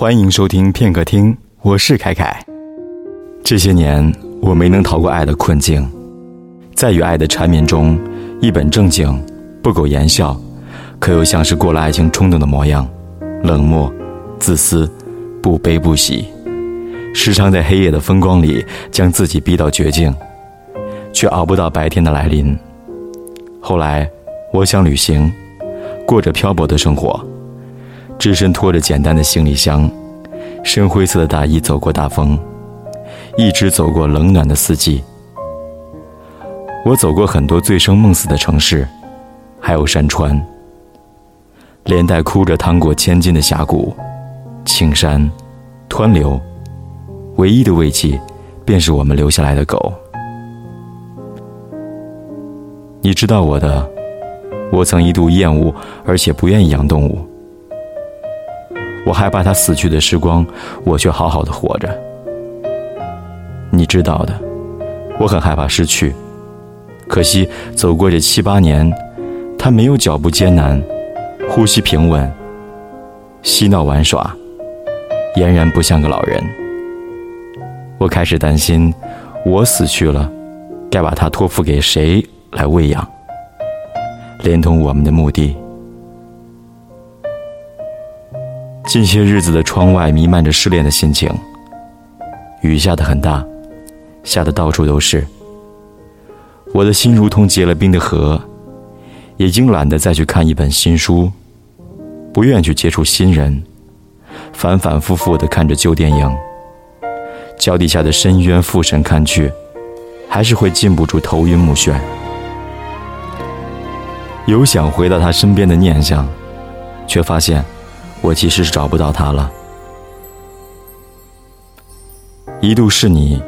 欢迎收听片刻听，我是凯凯。这些年，我没能逃过爱的困境，在与爱的缠绵中，一本正经，不苟言笑，可又像是过了爱情冲动的模样，冷漠、自私、不悲不喜，时常在黑夜的风光里将自己逼到绝境，却熬不到白天的来临。后来，我想旅行，过着漂泊的生活。只身拖着简单的行李箱，深灰色的大衣走过大风，一直走过冷暖的四季。我走过很多醉生梦死的城市，还有山川，连带哭着趟过千金的峡谷、青山、湍流。唯一的慰藉，便是我们留下来的狗。你知道我的，我曾一度厌恶，而且不愿意养动物。我害怕他死去的时光，我却好好的活着。你知道的，我很害怕失去。可惜走过这七八年，他没有脚步艰难，呼吸平稳，嬉闹玩耍，俨然不像个老人。我开始担心，我死去了，该把他托付给谁来喂养，连同我们的墓地。近些日子的窗外弥漫着失恋的心情，雨下得很大，下得到处都是。我的心如同结了冰的河，已经懒得再去看一本新书，不愿去接触新人，反反复复地看着旧电影。脚底下的深渊俯身看去，还是会禁不住头晕目眩。有想回到他身边的念想，却发现。我其实是找不到他了。一度是你，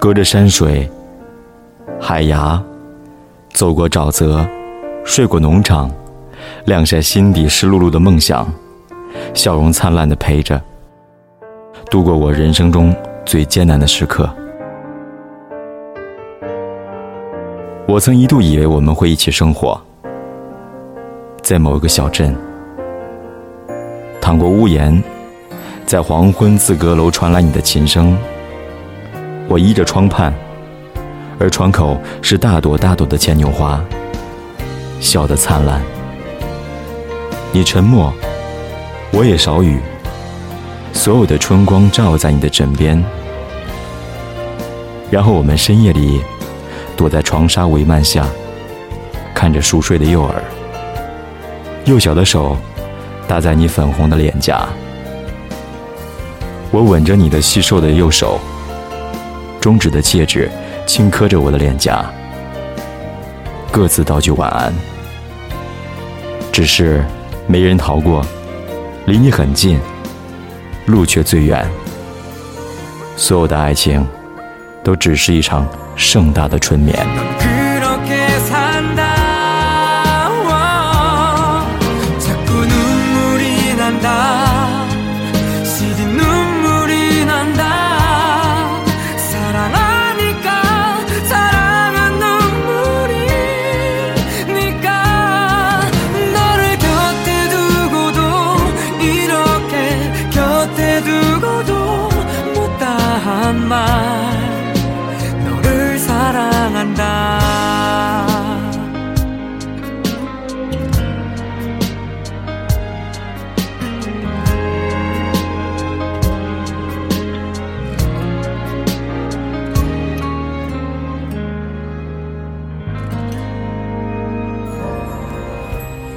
隔着山水、海崖，走过沼泽，睡过农场，晾晒心底湿漉漉的梦想，笑容灿烂的陪着，度过我人生中最艰难的时刻。我曾一度以为我们会一起生活，在某个小镇。躺过屋檐，在黄昏自阁楼传来你的琴声。我依着窗畔，而窗口是大朵大朵的牵牛花，笑得灿烂。你沉默，我也少语。所有的春光照在你的枕边，然后我们深夜里躲在床纱帷幔下，看着熟睡的幼儿，幼小的手。搭在你粉红的脸颊，我吻着你的细瘦的右手，中指的戒指轻磕着我的脸颊，各自道句晚安。只是没人逃过，离你很近，路却最远。所有的爱情，都只是一场盛大的春眠。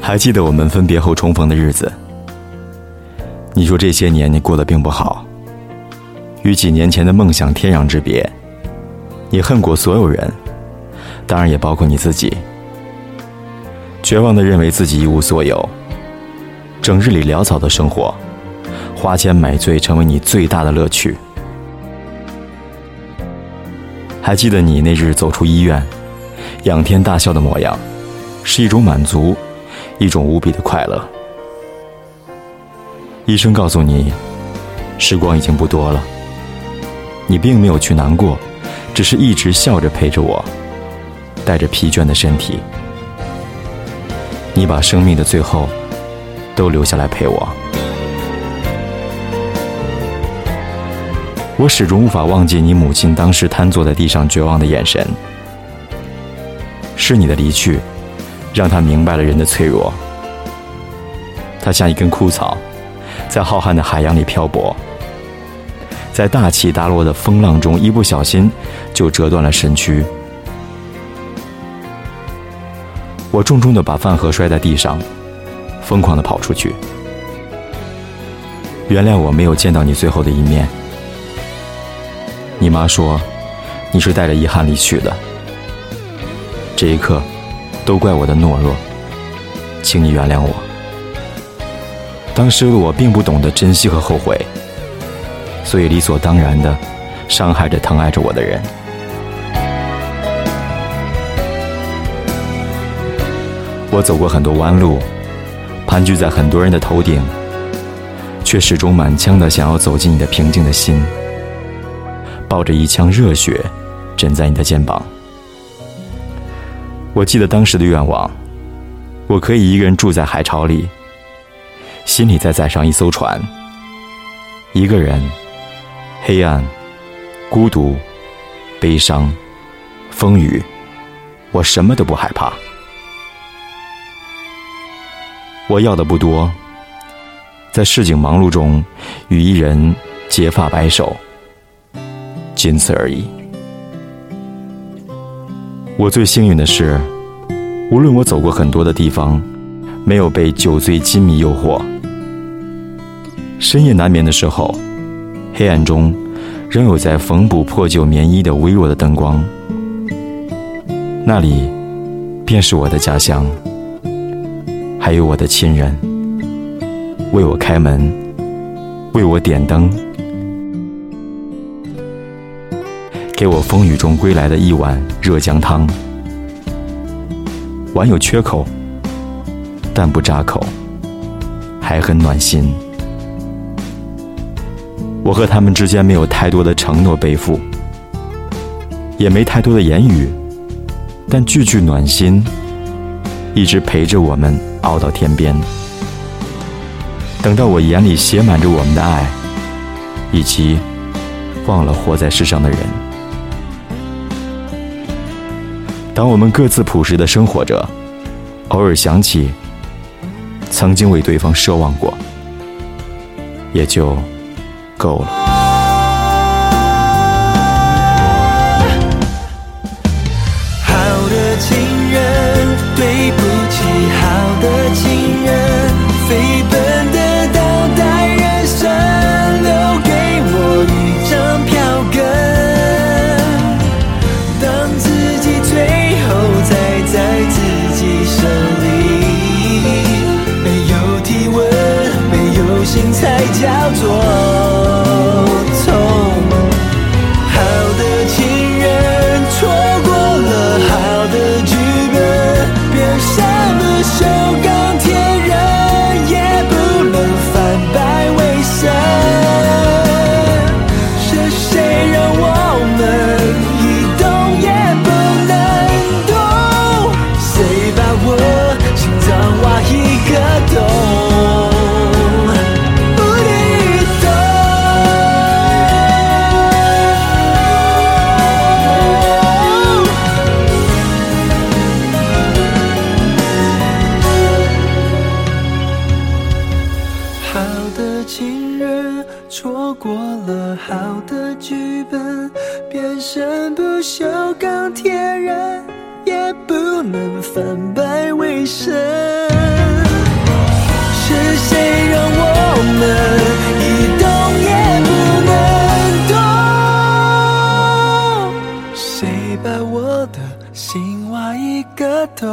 还记得我们分别后重逢的日子。你说这些年你过得并不好，与几年前的梦想天壤之别。你恨过所有人，当然也包括你自己。绝望的认为自己一无所有，整日里潦草的生活，花钱买醉成为你最大的乐趣。还记得你那日走出医院，仰天大笑的模样，是一种满足。一种无比的快乐。医生告诉你，时光已经不多了。你并没有去难过，只是一直笑着陪着我，带着疲倦的身体。你把生命的最后，都留下来陪我。我始终无法忘记你母亲当时瘫坐在地上绝望的眼神。是你的离去，让他明白了人的脆弱。他像一根枯草，在浩瀚的海洋里漂泊，在大起大落的风浪中，一不小心就折断了身躯。我重重的把饭盒摔在地上，疯狂的跑出去。原谅我没有见到你最后的一面。你妈说，你是带着遗憾离去的。这一刻，都怪我的懦弱，请你原谅我。当时的我并不懂得珍惜和后悔，所以理所当然的伤害着疼爱着我的人。我走过很多弯路，盘踞在很多人的头顶，却始终满腔的想要走进你的平静的心，抱着一腔热血，枕在你的肩膀。我记得当时的愿望，我可以一个人住在海潮里，心里再载上一艘船，一个人，黑暗，孤独，悲伤，风雨，我什么都不害怕。我要的不多，在市井忙碌中与一人结发白首，仅此而已。我最幸运的是，无论我走过很多的地方，没有被酒醉金迷诱惑。深夜难眠的时候，黑暗中仍有在缝补破旧棉衣的微弱的灯光，那里便是我的家乡。还有我的亲人，为我开门，为我点灯，给我风雨中归来的一碗热姜汤。碗有缺口，但不扎口，还很暖心。我和他们之间没有太多的承诺背负，也没太多的言语，但句句暖心，一直陪着我们。熬到天边，等到我眼里写满着我们的爱，以及忘了活在世上的人。当我们各自朴实的生活着，偶尔想起曾经为对方奢望过，也就够了。叫做反败为胜，是谁让我们一动也不能动？谁把我的心挖一个洞，